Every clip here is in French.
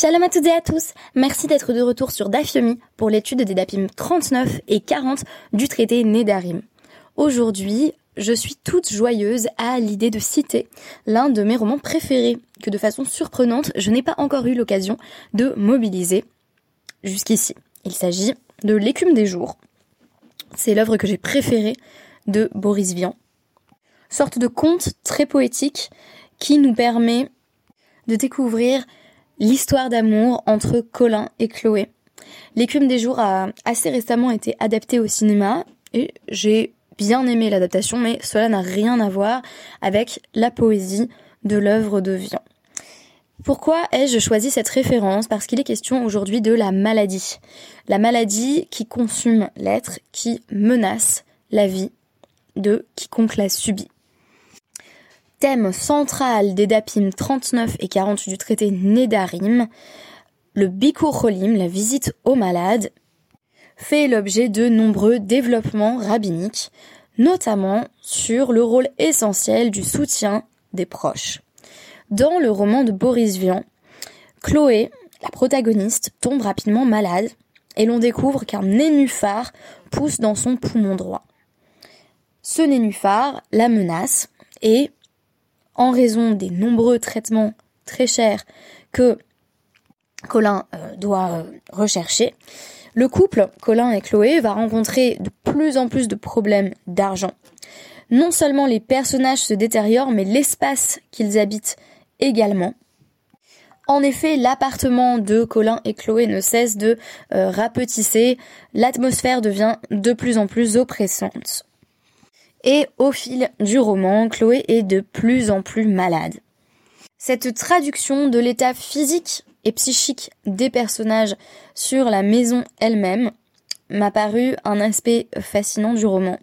Shalom à toutes et à tous. Merci d'être de retour sur Dafyomi pour l'étude des Dapim 39 et 40 du traité Nedarim. Aujourd'hui, je suis toute joyeuse à l'idée de citer l'un de mes romans préférés que de façon surprenante, je n'ai pas encore eu l'occasion de mobiliser jusqu'ici. Il s'agit de L'écume des jours. C'est l'œuvre que j'ai préférée de Boris Vian. Sorte de conte très poétique qui nous permet de découvrir l'histoire d'amour entre Colin et Chloé. L'écume des jours a assez récemment été adapté au cinéma et j'ai bien aimé l'adaptation, mais cela n'a rien à voir avec la poésie de l'œuvre de Vian. Pourquoi ai-je choisi cette référence? Parce qu'il est question aujourd'hui de la maladie. La maladie qui consume l'être, qui menace la vie de quiconque la subit. Thème central des Dapim 39 et 40 du traité Nedarim, le Bikur Cholim, la visite aux malades, fait l'objet de nombreux développements rabbiniques, notamment sur le rôle essentiel du soutien des proches. Dans le roman de Boris Vian, Chloé, la protagoniste, tombe rapidement malade et l'on découvre qu'un nénuphar pousse dans son poumon droit. Ce nénuphar la menace et en raison des nombreux traitements très chers que Colin euh, doit euh, rechercher, le couple, Colin et Chloé, va rencontrer de plus en plus de problèmes d'argent. Non seulement les personnages se détériorent, mais l'espace qu'ils habitent également. En effet, l'appartement de Colin et Chloé ne cesse de euh, rapetisser, l'atmosphère devient de plus en plus oppressante. Et au fil du roman, Chloé est de plus en plus malade. Cette traduction de l'état physique et psychique des personnages sur la maison elle-même m'a paru un aspect fascinant du roman.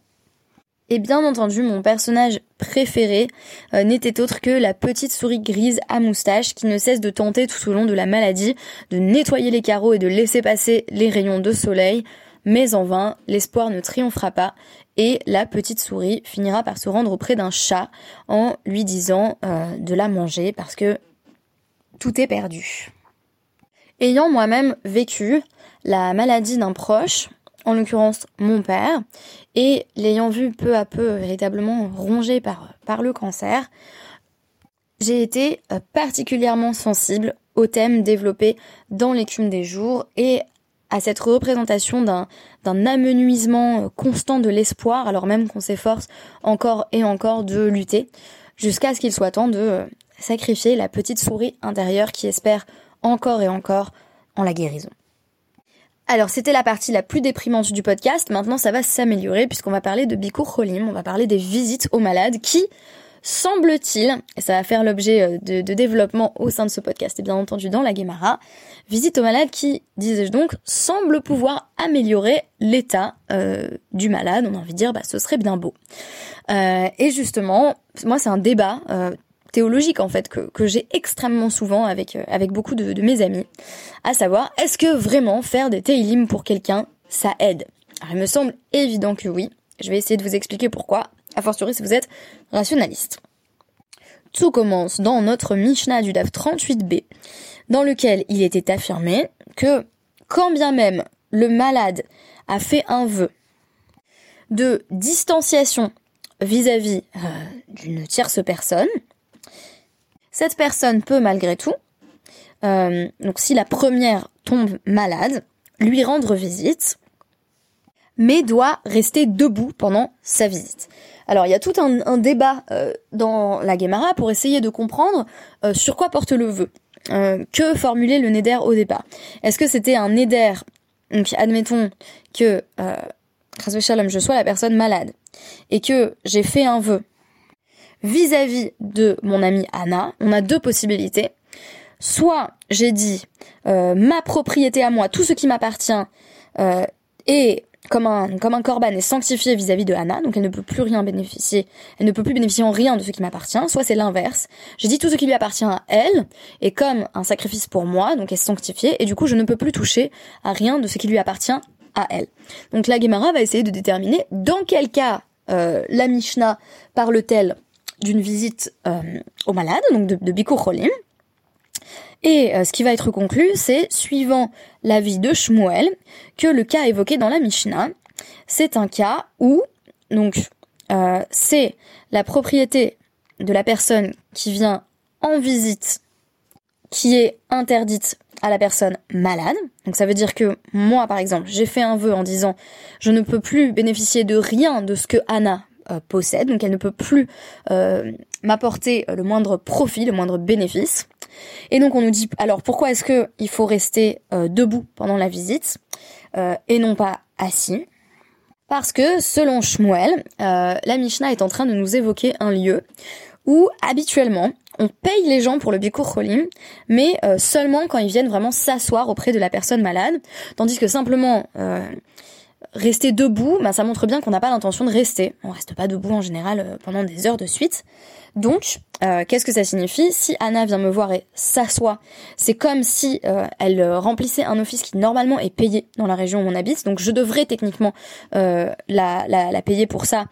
Et bien entendu, mon personnage préféré euh, n'était autre que la petite souris grise à moustache qui ne cesse de tenter tout au long de la maladie de nettoyer les carreaux et de laisser passer les rayons de soleil, mais en vain, l'espoir ne triomphera pas et la petite souris finira par se rendre auprès d'un chat en lui disant euh, de la manger parce que tout est perdu. Ayant moi-même vécu la maladie d'un proche, en l'occurrence mon père, et l'ayant vu peu à peu véritablement rongé par, le cancer, j'ai été euh, particulièrement sensible au thème développé dans l'écume des jours et à cette représentation d'un amenuisement euh, constant de l'espoir alors même qu'on s'efforce encore et encore de lutter jusqu'à ce qu'il soit temps de euh, sacrifier la petite souris intérieure qui espère encore et encore en la guérison. Alors c'était la partie la plus déprimante du podcast, maintenant ça va s'améliorer puisqu'on va parler de Bikur Cholim, on va parler des visites aux malades qui semble-t-il, et ça va faire l'objet euh, de, développement au sein de ce podcast et bien entendu dans la Guémara, visite aux malades qui, disais-je donc, semble pouvoir améliorer l'état euh, du malade. On a envie de dire, bah, ce serait bien beau. Euh, et justement, moi c'est un débat théologique en fait que, j'ai extrêmement souvent avec, beaucoup de, de mes amis, à savoir, est-ce que vraiment faire des teilim pour quelqu'un, ça aide? Alors il me semble évident que oui. Je vais essayer de vous expliquer pourquoi a fortiori si vous êtes rationaliste. Tout commence dans notre Mishnah du DAF 38b, dans lequel il était affirmé que quand bien même le malade a fait un vœu de distanciation vis-à-vis euh, d'une tierce personne, cette personne peut malgré tout, euh, donc si la première tombe malade, lui rendre visite, mais doit rester debout pendant sa visite. Alors il y a tout un, débat euh, dans la Guémara pour essayer de comprendre euh, sur quoi porte le vœu. Euh, que formulait le Neder au départ Est-ce que c'était un Neder Donc admettons que euh, je sois la personne malade et que j'ai fait un vœu vis-à-vis de mon amie Anna, on a deux possibilités. Soit j'ai dit ma propriété à moi, tout ce qui m'appartient, est comme un, comme un corban est sanctifié vis-à-vis de Anna, donc elle ne peut plus rien bénéficier, elle ne peut plus bénéficier en rien de ce qui m'appartient, soit c'est l'inverse. J'ai dit tout ce qui lui appartient à elle, et comme un sacrifice pour moi, donc elle est sanctifiée, et du coup je ne peux plus toucher à rien de ce qui lui appartient à elle. Donc la Gemara va essayer de déterminer dans quel cas euh, la Mishnah parle-t-elle d'une visite euh, au malade, donc de, de Bikur Et ce qui va être conclu, c'est, suivant l'avis de Shmuel, que le cas évoqué dans la Mishnah, c'est un cas où, donc, c'est la propriété de la personne qui vient en visite qui est interdite à la personne malade. Donc ça veut dire que moi, par exemple, j'ai fait un vœu en disant je ne peux plus bénéficier de rien de ce que Anna euh, possède, donc elle ne peut plus euh, m'apporter le moindre profit, le moindre bénéfice. Et donc on nous dit alors pourquoi est-ce que il faut rester euh, debout pendant la visite et non pas assis? Parce que selon Shmuel, la Mishnah est en train de nous évoquer un lieu où habituellement on paye les gens pour le Bikur Cholim, mais euh, seulement quand ils viennent vraiment s'asseoir auprès de la personne malade, tandis que simplement euh, rester debout, bah, ça montre bien qu'on n'a pas l'intention de rester. On reste pas debout en général euh, pendant des heures de suite. Donc, qu'est-ce que ça signifie? Si Anna vient me voir et s'assoit, c'est comme si elle remplissait un office qui normalement est payé dans la région où on habite. Donc, je devrais techniquement la, la, payer pour ça.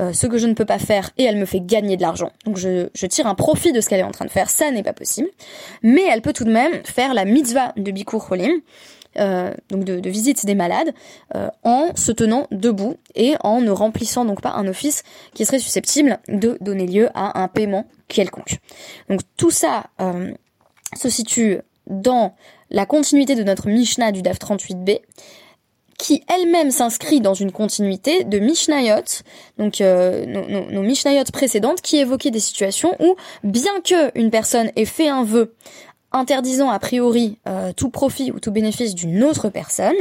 Euh, ce que je ne peux pas faire et elle me fait gagner de l'argent. Donc je, je, tire un profit de ce qu'elle est en train de faire, ça n'est pas possible. Mais elle peut tout de même faire la mitzvah de Bikur Cholim, euh, donc de, de, visite des malades, euh, en se tenant debout et en ne remplissant donc pas un office qui serait susceptible de donner lieu à un paiement quelconque. Donc tout ça euh, se situe dans la continuité de notre Mishnah du DAF 38b, qui elle-même s'inscrit dans une continuité de Mishnayot, donc euh, nos, nos, Mishnayot précédentes, qui évoquaient des situations où, bien que une personne ait fait un vœu interdisant a priori euh, tout profit ou tout bénéfice d'une autre personne,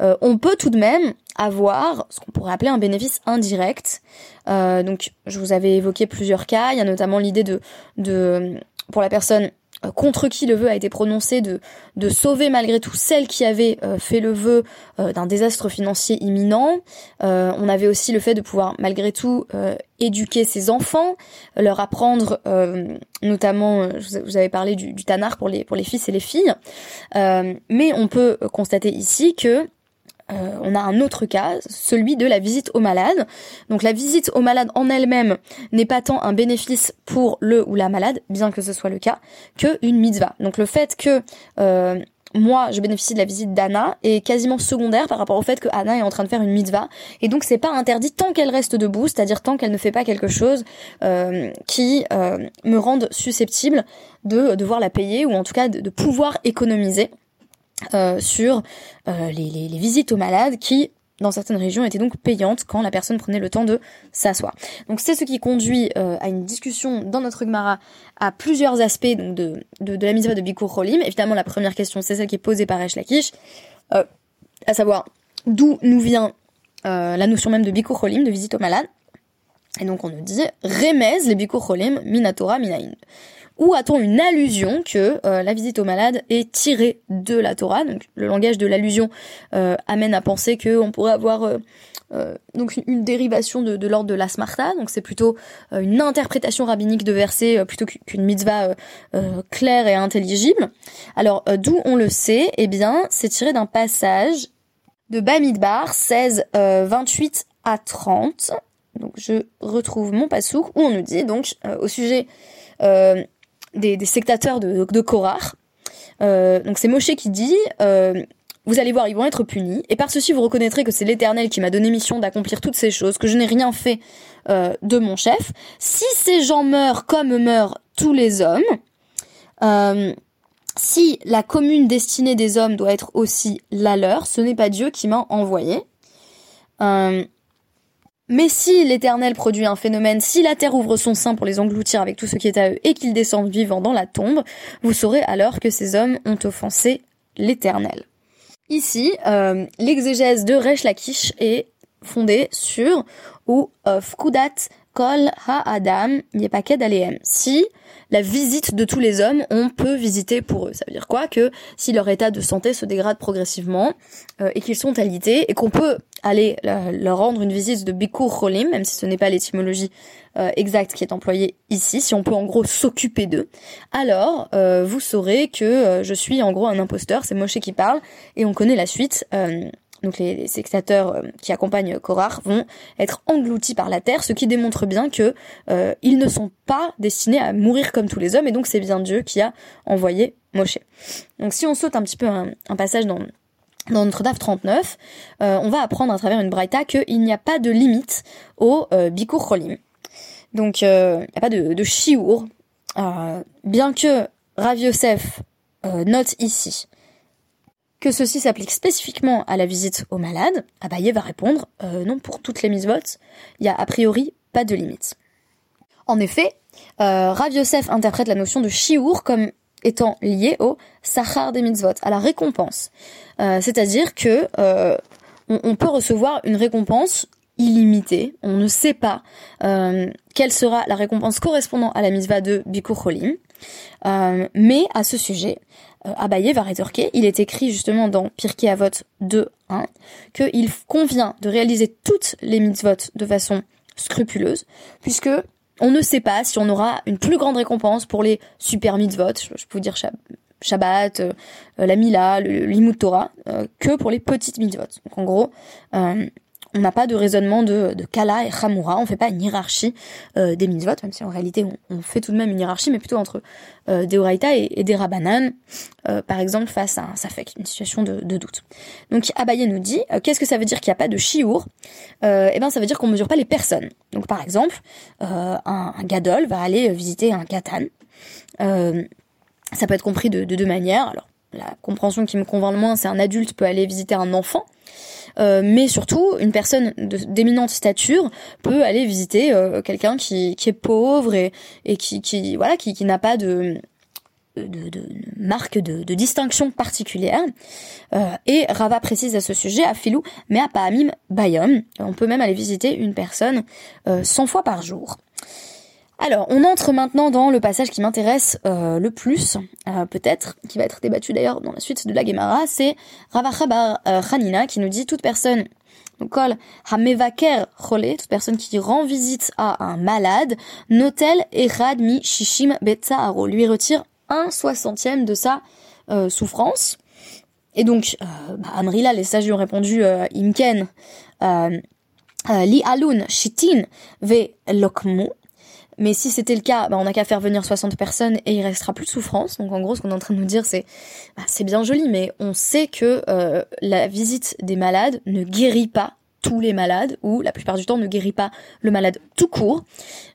euh, on peut tout de même avoir ce qu'on pourrait appeler un bénéfice indirect. donc, je vous avais évoqué plusieurs cas. Il y a notamment l'idée de, de pour la personne euh, contre qui le vœu a été prononcé de, de sauver malgré tout celle qui avait euh, fait le vœu euh, d'un désastre financier imminent. on avait aussi le fait de pouvoir malgré tout éduquer ses enfants, leur apprendre notamment, je vous avais parlé du, du tanar pour les, pour les fils et les filles, mais on peut constater ici que euh, on a un autre cas, celui de la visite au malade. Donc la visite au malade en elle-même n'est pas tant un bénéfice pour le ou la malade, bien que ce soit le cas, que une mitzvah. Donc le fait que euh, moi, je bénéficie de la visite d'Anna est quasiment secondaire par rapport au fait que Anna est en train de faire une mitzvah. Et donc, c'est pas interdit tant qu'elle reste debout, c'est-à-dire tant qu'elle ne fait pas quelque chose euh, qui me rende susceptible de devoir la payer ou en tout cas de pouvoir économiser euh, sur euh, les, visites aux malades qui dans certaines régions étaient donc payantes quand la personne prenait le temps de s'asseoir. Donc c'est ce qui conduit euh, à une discussion dans notre Gemara à plusieurs aspects de, de, de la mitzvah de Bikur Cholim. Évidemment la première question c'est celle qui est posée par Esh Lakish, à savoir d'où nous vient la notion même de Bikur Cholim, de visite aux malades. Et donc on nous dit Remez les Bikur Cholim minatora minayin. Ou a-t-on une allusion que euh, la visite aux malades est tirée de la Torah? Donc le langage de l'allusion euh, amène à penser qu'on pourrait avoir euh, donc une dérivation de, l'ordre de la smarta, donc c'est plutôt une interprétation rabbinique de versets plutôt qu'une mitzvah claire et intelligible. Alors d'où on le sait? Eh bien, c'est tiré d'un passage de Bamidbar 16 28 à 30. Donc je retrouve mon pasouk où on nous dit donc au sujet des, sectateurs de, de Korah. Euh, donc c'est Moshe qui dit euh, vous allez voir, ils vont être punis, et par ceci vous reconnaîtrez que c'est l'Éternel qui m'a donné mission d'accomplir toutes ces choses, que je n'ai rien fait euh, de mon chef. Si ces gens meurent comme meurent tous les hommes, si la commune destinée des hommes doit être aussi la leur, ce n'est pas Dieu qui m'a envoyé. Mais si l'Éternel produit un phénomène, si la terre ouvre son sein pour les engloutir avec tout ce qui est à eux et qu'ils descendent vivants dans la tombe, vous saurez alors que ces hommes ont offensé l'Éternel. Ici, euh, l'exégèse de Resh Lakish est fondée sur ou of Kudat Kol Ha-Adam Yepaked Aleem. Si la visite de tous les hommes, on peut visiter pour eux. Ça veut dire quoi? Que si leur état de santé se dégrade progressivement euh, et qu'ils sont alités et qu'on peut aller leur rendre une visite de Bikur Cholim, même si ce n'est pas l'étymologie euh, exacte qui est employée ici, si on peut en gros s'occuper d'eux, alors euh, vous saurez que je suis en gros un imposteur, c'est Moshe qui parle, et on connaît la suite donc les, spectateurs euh, qui accompagnent Korach, vont être engloutis par la terre, ce qui démontre bien que euh, ils ne sont pas destinés à mourir comme tous les hommes, et donc c'est bien Dieu qui a envoyé Moshe. Donc si on saute un petit peu un, passage dans dans notre DAF 39, on va apprendre à travers une braïta qu'il n'y a pas de limite au Bikur Cholim. Donc il n'y a pas de, de bien que Rav Yosef note ici que ceci s'applique spécifiquement à la visite aux malades, Abaye va répondre euh, non pour toutes les mitzvot, il y a a priori pas de limite. En effet, euh, Yosef interprète la notion de shiur comme étant liée au sachar des mitzvot, à la récompense. Euh, c'est-à-dire que euh, on, peut recevoir une récompense illimitée. On ne sait pas quelle sera la récompense correspondant à la mitzvah de Bikur Cholim. mais à ce sujet, Abaye va rétorquer, il est écrit justement dans Pirkei Avot 2.1 qu'il convient de réaliser toutes les mitzvot de façon scrupuleuse, puisque on ne sait pas si on aura une plus grande récompense pour les super mitzvot, je, peux vous dire Shabbat, euh, la Mila, le Torah, euh, que pour les petites mitzvot. Donc en gros, on n'a pas de raisonnement de, de Kala et Hamura, on fait pas une hiérarchie euh, des mitzvot, même si en réalité on, fait tout de même une hiérarchie, mais plutôt entre euh, des Oraita et, des Rabanan, euh, par exemple face à un Safek, une situation de, doute. Donc Abaye nous dit, euh, qu'est-ce que ça veut dire qu'il n'y a pas de Shiour Eh ben ça veut dire qu'on mesure pas les personnes. Donc par exemple, un, un, Gadol va aller visiter un Katan. ça peut être compris de, de deux manières. Alors la compréhension qui me convainc le moins, c'est un adulte peut aller visiter un enfant. Euh, mais surtout, une personne d'éminente stature peut aller visiter euh, quelqu'un qui, est pauvre et, qui, voilà qui, n'a pas de marque de, de, distinction particulière. Euh, et Rava précise à ce sujet, à Filou, mais à Pahamim Bayom. On peut même aller visiter une personne 100 fois par jour. Alors, on entre maintenant dans le passage qui m'intéresse euh, le plus, euh, peut-être, qui va être débattu d'ailleurs dans la suite de la Gemara, c'est Ravacha Bar euh, Hanina qui nous dit toute personne Kol Hamevaker Chole, toute personne qui rend visite à un malade, Notel Erad Mi Shishim Aro, lui retire un soixantième de sa souffrance. Et donc, bah, Amrila, les sages lui ont répondu Imken, Li Alun Shitin Ve Lokmu, mais si c'était le cas, bah, on n'a qu'à faire venir 60 personnes et il restera plus de souffrance. Donc en gros, ce qu'on est en train de nous dire, c'est bah, c'est bien joli, mais on sait que euh, la visite des malades ne guérit pas tous les malades ou la plupart du temps ne guérit pas le malade tout court.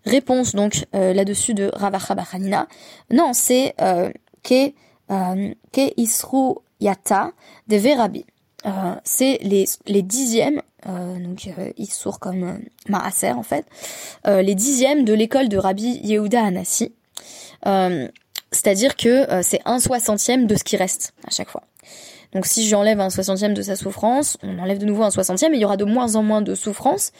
Réponse donc euh, là-dessus de Ravacha Bachanina. Non, c'est euh, ke euh, isru yata de Verabi. Euh, c'est les, les dixièmes euh, donc euh, sourd comme euh, Maaser en fait, euh, les dixièmes de l'école de Rabbi Yehuda Anassi. C'est-à-dire que c'est un soixantième de ce qui reste à chaque fois. Donc si j'enlève un soixantième de sa souffrance, on enlève de nouveau un soixantième et il y aura de moins en moins de souffrance,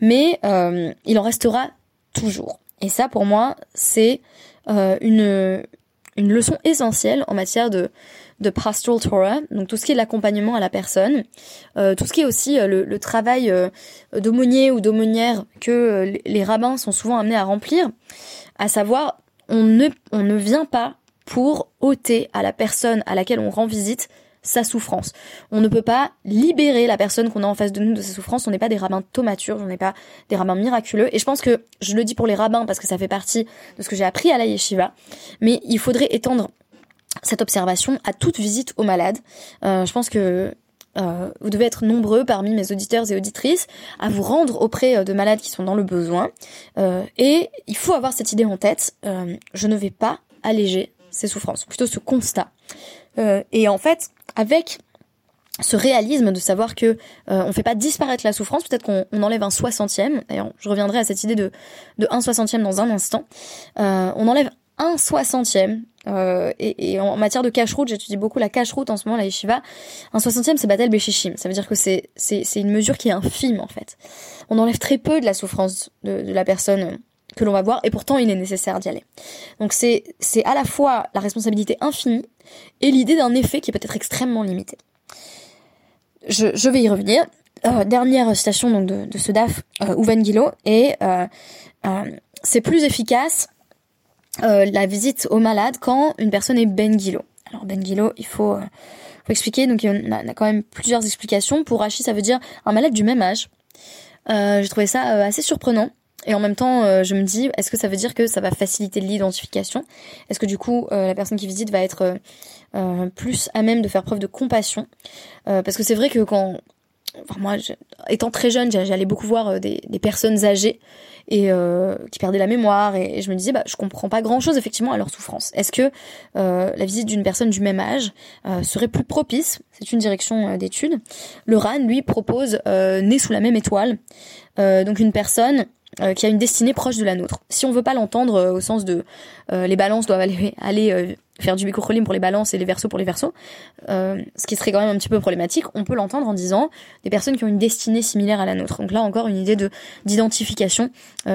mais il en restera toujours. Et ça pour moi c'est une, une leçon essentielle en matière de, de pastoral Torah, donc tout ce qui est l'accompagnement à la personne, euh, tout ce qui est aussi euh, le, travail euh, d'aumônier ou d'aumônière que les rabbins sont souvent amenés à remplir, à savoir on ne, on ne vient pas pour ôter à la personne à laquelle on rend visite sa souffrance. On ne peut pas libérer la personne qu'on a en face de nous de sa souffrance. On n'est pas des rabbins thaumaturges, on n'est pas des rabbins miraculeux. Et je pense que je le dis pour les rabbins parce que ça fait partie de ce que j'ai appris à la yeshiva. Mais il faudrait étendre cette observation à toute visite aux malades. Euh, je pense que euh, vous devez être nombreux parmi mes auditeurs et auditrices à vous rendre auprès euh, de malades qui sont dans le besoin. et il faut avoir cette idée en tête. je ne vais pas alléger ces souffrances, plutôt ce constat. et en fait, avec ce réalisme de savoir que on fait pas disparaître la souffrance, peut-être qu'on enlève un soixantième. D'ailleurs, je reviendrai à cette idée de, un soixantième dans un instant. on enlève un soixantième. Euh, et, en matière de cache-route, j'étudie beaucoup la cache-route en ce moment, la yeshiva. Un soixantième, c'est Batel Beshishim. Ça veut dire que c'est, une mesure qui est infime, en fait. On enlève très peu de la souffrance de la personne que l'on va voir, et pourtant il est nécessaire d'y aller. Donc c'est, à la fois la responsabilité infinie et l'idée d'un effet qui peut être extrêmement limité. Je, je vais y revenir. Euh, dernière citation donc de, de ce DAF, euh, Uven Gilo, et euh, euh, c'est plus efficace la visite aux malades quand une personne est Ben Alors Ben Gilo, il faut, expliquer. Donc il a, a, quand même plusieurs explications. Pour Rachi, ça veut dire un malade du même âge. J'ai trouvé ça assez surprenant. Et en même temps, euh, je me dis, est-ce que ça veut dire que ça va faciliter l'identification? Est-ce que du coup, euh, la personne qui visite va être euh, plus à même de faire preuve de compassion? Parce que c'est vrai que quand, enfin moi, étant très jeune, j'allais beaucoup voir des, personnes âgées et qui perdaient la mémoire, et, je me disais, bah, je comprends pas grand-chose effectivement à leur souffrance. Est-ce que la visite d'une personne du même âge serait plus propice? C'est une direction d'étude. Le RAN, lui, propose né sous la même étoile, donc une personne euh, qui a une destinée proche de la nôtre. Si on veut pas l'entendre euh, au sens de euh, les balances doivent aller, aller faire du bikocholim pour les balances et les versos pour les versos, ce qui serait quand même un petit peu problématique, on peut l'entendre en disant des personnes qui ont une destinée similaire à la nôtre. Donc là encore une idée de d'identification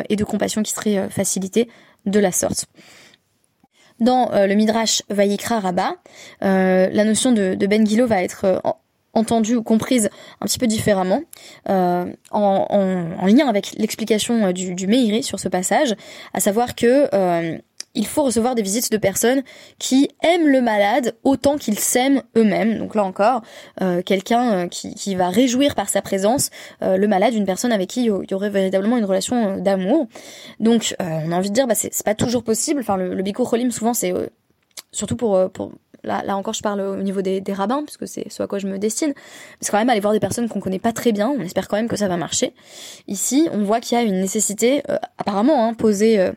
et de compassion qui serait facilitée de la sorte. Dans le Midrash Vayikra Rabbah, la notion de, de Ben Gilo va être entendue ou comprise un petit peu différemment, euh, en, en, lien avec l'explication euh, du, du sur ce passage, à savoir que euh, il faut recevoir des visites de personnes qui aiment le malade autant qu'ils s'aiment eux-mêmes. Donc là encore, quelqu'un qui, va réjouir par sa présence le malade, une personne avec qui il y aurait véritablement une relation d'amour. Donc on a envie de dire, bah, c'est pas toujours possible. Enfin, le, le Biko Cholim, souvent, c'est surtout pour là, là encore je parle au niveau des, des rabbins, puisque c'est ce à quoi je me destine, c'est quand même aller voir des personnes qu'on connaît pas très bien, on espère quand même que ça va marcher. Ici, on voit qu'il y a une nécessité, euh, apparemment, hein, posée, euh,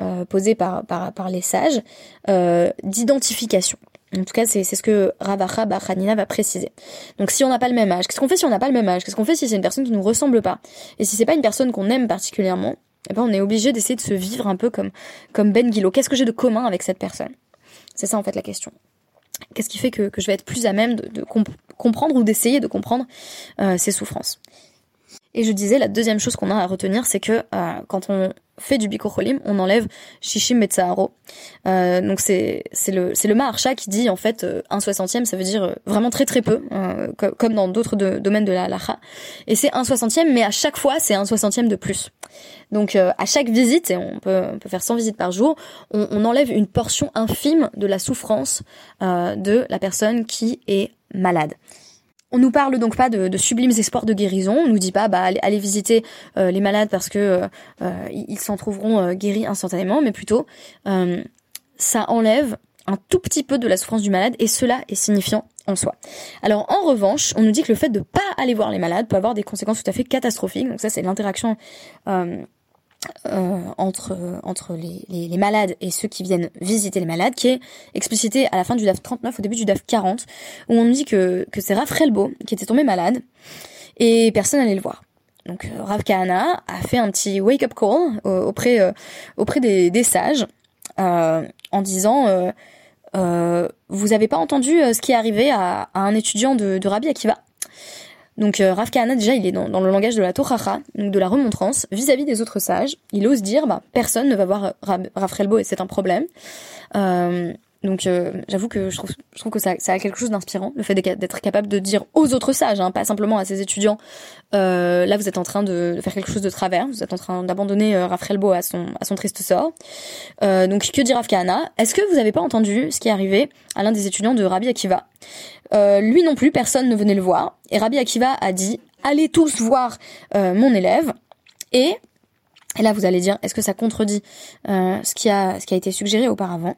euh, posée par, par, les sages, d'identification. En tout cas, c'est ce que Ravacha Bachanina va préciser. Donc, si on n'a pas le même âge, qu'est-ce qu'on fait si on n'a pas le même âge? Qu'est-ce qu'on fait si c'est une personne qui nous ressemble pas? Et si c'est pas une personne qu'on aime particulièrement, eh ben, on est obligé d'essayer de se vivre un peu comme, comme Ben Gilo. Qu'est-ce que j'ai de commun avec cette personne? C'est ça, en fait, la question. Qu'est-ce qui fait que, je vais être plus à même de, comprendre ou d'essayer de comprendre euh, ces souffrances? Et je disais, la deuxième chose qu'on a à retenir, c'est que euh, quand on fait du bikocholim, on enlève shishim metzaharo. Euh, donc c'est c'est le c'est le maharsha qui dit en fait euh, un soixantième, ça veut dire euh, vraiment très très peu, euh, comme dans d'autres domaines de la halacha. Et c'est un soixantième, mais à chaque fois c'est un soixantième de plus. Donc à chaque visite, et on peut on peut faire 100 visites par jour, on, on enlève une portion infime de la souffrance de la personne qui est malade. On nous parle donc pas de, sublimes espoirs de guérison. On nous dit pas bah allez, visiter euh, les malades parce que euh, euh, ils s'en trouveront guéris instantanément, mais plutôt ça enlève un tout petit peu de la souffrance du malade et cela est signifiant en soi. Alors en revanche, on nous dit que le fait de pas aller voir les malades peut avoir des conséquences tout à fait catastrophiques. Donc ça c'est l'interaction entre entre les, les, malades et ceux qui viennent visiter les malades, qui est explicité à la fin du DAF 39, au début du DAF 40, où on nous dit que, que c'est Rav qui était tombé malade et personne n'allait le voir. Donc euh, Rav Kahana a fait un petit wake-up call euh, auprès euh, auprès des, des sages en disant vous avez pas entendu ce qui est arrivé à, à un étudiant de, de Rabbi Akiva donc euh, Rav déjà, il est dans, le langage de la Tochacha, donc de la remontrance, vis-à-vis des autres sages. Il ose dire, bah, personne ne va voir Rav et c'est un problème. Euh, donc euh, j'avoue que je trouve, que ça, ça a quelque chose d'inspirant, le fait d'être capable de dire aux autres sages, hein, pas simplement à ses étudiants, euh, là vous êtes en train de, faire quelque chose de travers, vous êtes en train d'abandonner euh, à son, à son triste sort. Euh, donc que dit Rav Est-ce que vous avez pas entendu ce qui est arrivé à l'un des étudiants de Rabbi Akiva? Lui non plus, personne ne venait le voir, et Rabbi Akiva a dit, allez tous voir mon élève, et là, vous allez dire, est-ce que ça contredit ce qui a été suggéré auparavant?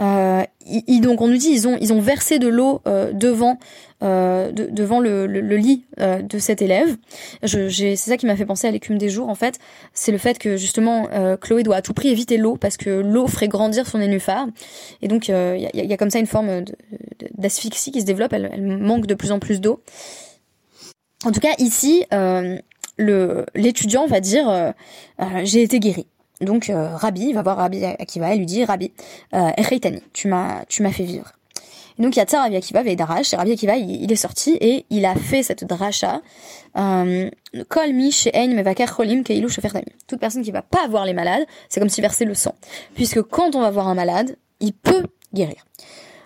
Euh, donc on nous dit ils ont ils ont versé de l'eau euh, devant euh, devant le, le, lit euh, de cet élève. C'est ça qui m'a fait penser à l'écume des jours en fait. C'est le fait que justement euh, Chloé doit à tout prix éviter l'eau parce que l'eau ferait grandir son nénuphar et donc il y a, y, a, comme ça une forme d'asphyxie qui se développe. Elle, elle, manque de plus en plus d'eau. En tout cas ici le l'étudiant va dire j'ai été guéri. Donc euh, Rabbi va voir Rabbi Akiva et lui dit Rabbi, euh, tu m'as tu m'as fait vivre. Et donc il y a ça Rabbi Akiva et Darash, et Rabbi Akiva il, est sorti et il a fait cette drasha euh, Toute personne qui va pas voir les malades, c'est comme si verser le sang, puisque quand on va voir un malade, il peut guérir.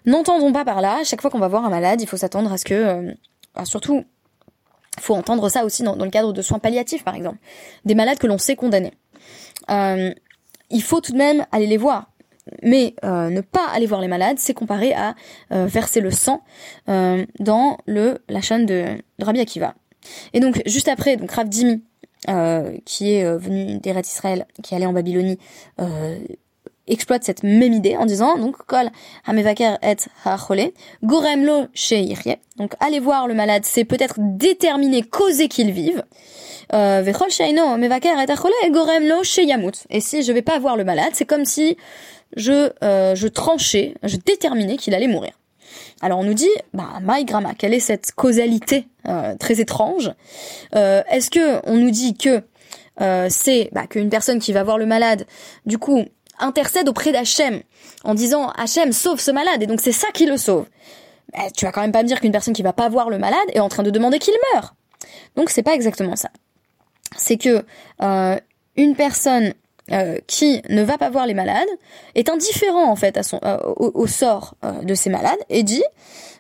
N'entendons pas par là, chaque fois qu'on va voir un malade, il faut s'attendre à ce que, euh, surtout, faut entendre ça aussi dans, dans, le cadre de soins palliatifs, par exemple. Des malades que l'on sait condamnés. Euh, il faut tout de même aller les voir. mais ne pas aller voir les malades, c'est comparé à verser le sang dans le la chaîne de, de Rabbi Akiva. Et donc juste après, donc Rav Dimi, qui est venu d'Eretz Israël, qui est allé en Babylonie, exploite cette même idée en disant donc kol hamevaker et hachole gorem lo donc aller voir le malade c'est peut-être déterminer causer qu'il vive. Euh, vechol sheino mevaker et hachole gorem lo sheyamut. Et si je vais pas voir le malade c'est comme si je euh, je tranchais je déterminais qu'il allait mourir. Alors on nous dit, bah, my grandma, quelle est cette causalité euh, très étrange? Est-ce que on nous dit que c'est bah, qu'une personne qui va voir le malade, du coup, intercède auprès d'Hachem en disant Hachem sauve ce malade et donc c'est ça qui le sauve. Mais tu vas quand même pas me dire qu'une personne qui va pas voir le malade est en train de demander qu'il meure. Donc c'est pas exactement ça. C'est que euh, une personne euh, qui ne va pas voir les malades est indifférent en fait à son euh, au, sort de ces malades et dit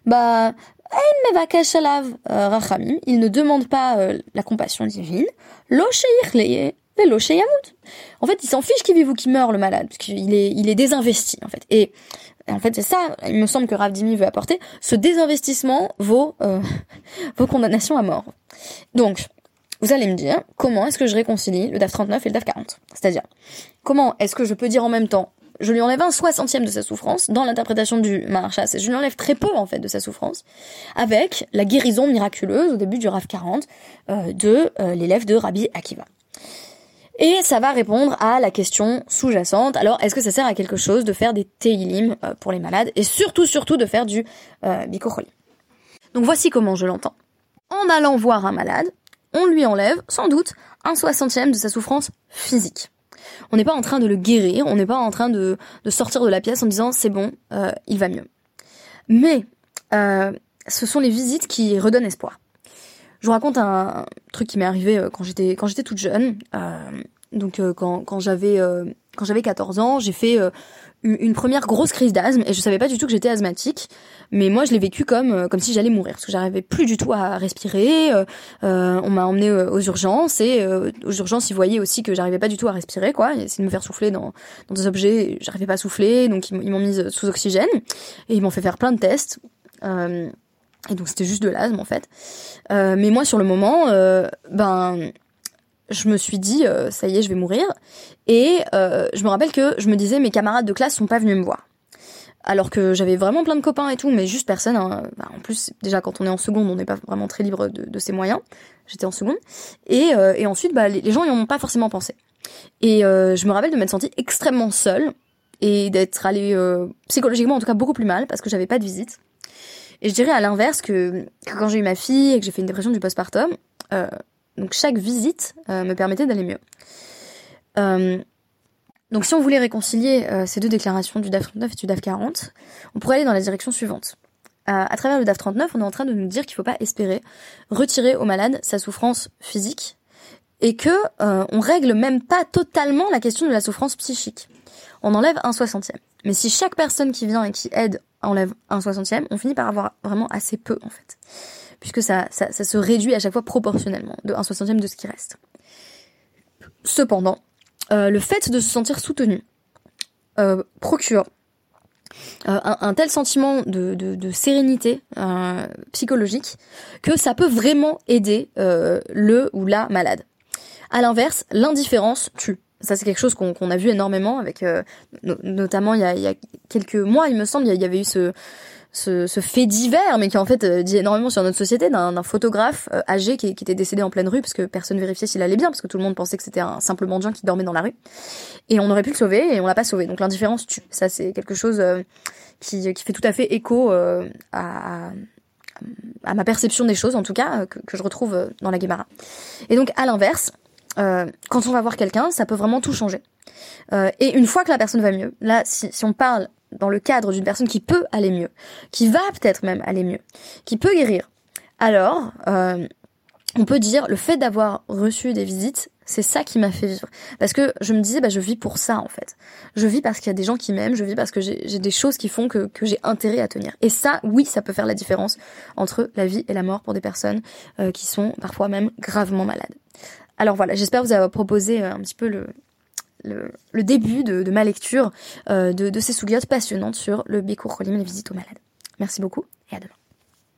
bah il ne demande pas la compassion divine. Lo en fait, il s'en fiche qu'il vive ou qu'il meure le malade, parce qu'il est, il est désinvesti en fait. Et en fait, c'est ça, il me semble que Rav Dimi veut apporter. Ce désinvestissement vaut euh, vos condamnations à mort. Donc, vous allez me dire, comment est-ce que je réconcilie le DAF 39 et le DAF 40 C'est-à-dire, comment est-ce que je peux dire en même temps, je lui enlève un soixantième de sa souffrance, dans l'interprétation du Maharchas, je lui enlève très peu en fait de sa souffrance, avec la guérison miraculeuse au début du RAF 40 euh, de euh, l'élève de Rabbi Akiva. Et ça va répondre à la question sous-jacente. Alors, est-ce que ça sert à quelque chose de faire des teilim euh, pour les malades et surtout, surtout de faire du euh, Donc voici comment je l'entends. En allant voir un malade, on lui enlève sans doute un soixantième de sa souffrance physique. On n'est pas en train de le guérir, on n'est pas en train de, sortir de la pièce en disant c'est bon, euh, il va mieux. Mais euh, ce sont les visites qui redonnent espoir. Je vous raconte un truc qui m'est arrivé euh, quand j'étais quand j'étais toute jeune. Euh, donc euh, quand, quand j'avais quand j'avais 14 ans, j'ai fait une première grosse crise d'asthme et je savais pas du tout que j'étais asthmatique, mais moi je l'ai vécu comme comme si j'allais mourir parce que j'arrivais plus du tout à respirer. on m'a emmené aux urgences et aux urgences ils voyaient aussi que j'arrivais pas du tout à respirer quoi. Ils essayaient de me faire souffler dans dans des objets, j'arrivais pas à souffler donc ils, m'ont mise sous oxygène et ils m'ont fait faire plein de tests. Et donc c'était juste de l'asthme en fait. Euh, mais moi sur le moment, euh, ben je me suis dit euh, ça y est je vais mourir. Et euh, je me rappelle que je me disais mes camarades de classe sont pas venus me voir. Alors que j'avais vraiment plein de copains et tout, mais juste personne. Hein. Ben, en plus déjà quand on est en seconde, on n'est pas vraiment très libre de, de ses moyens. J'étais en seconde. Et, et ensuite bah, les, les gens y ont pas forcément pensé. Et je me rappelle de m'être sentie extrêmement seule et d'être allée psychologiquement en tout cas beaucoup plus mal parce que j'avais pas de visite. Et je dirais à l'inverse que, quand j'ai eu ma fille et que j'ai fait une dépression du postpartum, euh, donc chaque visite euh, me permettait d'aller mieux. Euh, donc si on voulait réconcilier euh, ces deux déclarations du DAF 39 et du DAF 40, on pourrait aller dans la direction suivante. à travers le DAF 39, on est en train de nous dire qu'il ne faut pas espérer retirer au malade sa souffrance physique et que on règle même pas totalement la question de la souffrance psychique. On enlève un soixantième. Mais si chaque personne qui vient et qui aide enlève un soixantième, on finit par avoir vraiment assez peu en fait. Puisque ça, ça, se réduit à chaque fois proportionnellement, de un soixantième de ce qui reste. Cependant, euh, le fait de se sentir soutenu euh, procure euh, un, tel sentiment de, de, de sérénité psychologique que ça peut vraiment aider le ou la malade. À l'inverse, l'indifférence tue. Ça, c'est quelque chose qu'on a vu énormément avec, euh, notamment il y, a, il y, a, quelques mois, il me semble, il y avait eu ce, ce, ce fait divers, mais qui en fait euh, dit énormément sur notre société, d'un photographe euh, âgé qui, qui, était décédé en pleine rue parce que personne vérifiait s'il allait bien, parce que tout le monde pensait que c'était un simple mendiant qui dormait dans la rue. Et on aurait pu le sauver et on l'a pas sauvé. Donc l'indifférence tue. Ça, c'est quelque chose qui, qui fait tout à fait écho à, à ma perception des choses, en tout cas, que, que je retrouve dans la Guémara. Et donc, à l'inverse, euh, quand on va voir quelqu'un, ça peut vraiment tout changer. Euh, et une fois que la personne va mieux, là, si, si on parle dans le cadre d'une personne qui peut aller mieux, qui va peut-être même aller mieux, qui peut guérir, alors euh, on peut dire le fait d'avoir reçu des visites, c'est ça qui m'a fait vivre. Parce que je me disais, bah, je vis pour ça en fait. Je vis parce qu'il y a des gens qui m'aiment, je vis parce que j'ai des choses qui font que, que j'ai intérêt à tenir. Et ça, oui, ça peut faire la différence entre la vie et la mort pour des personnes euh, qui sont parfois même gravement malades. Alors voilà, j'espère vous avoir proposé euh, un petit peu le, début de, ma lecture de, ces souliottes passionnantes sur le Bikur Cholim, les visites aux malades. Merci beaucoup et à demain.